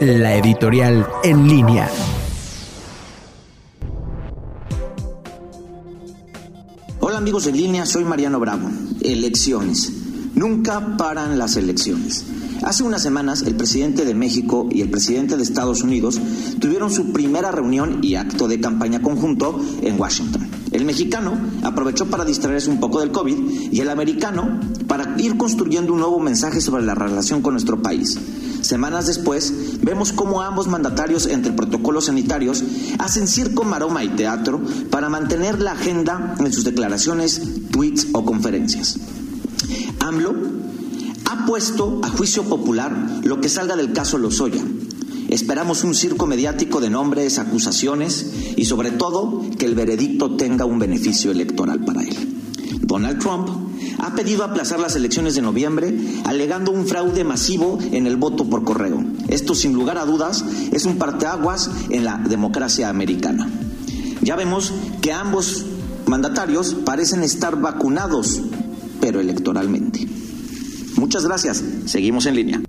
la editorial en línea. Hola amigos en línea, soy Mariano Bravo. Elecciones. Nunca paran las elecciones. Hace unas semanas el presidente de México y el presidente de Estados Unidos tuvieron su primera reunión y acto de campaña conjunto en Washington. El mexicano aprovechó para distraerse un poco del COVID y el americano para ir construyendo un nuevo mensaje sobre la relación con nuestro país. Semanas después, vemos cómo ambos mandatarios entre protocolos sanitarios hacen circo, maroma y teatro para mantener la agenda en sus declaraciones, tweets o conferencias. AMLO ha puesto a juicio popular lo que salga del caso Lozoya. Esperamos un circo mediático de nombres, acusaciones y sobre todo que el veredicto tenga un beneficio electoral para él. Donald Trump ha pedido aplazar las elecciones de noviembre alegando un fraude masivo en el voto por correo. Esto sin lugar a dudas es un parteaguas en la democracia americana. Ya vemos que ambos mandatarios parecen estar vacunados, pero electoralmente. Muchas gracias. Seguimos en línea.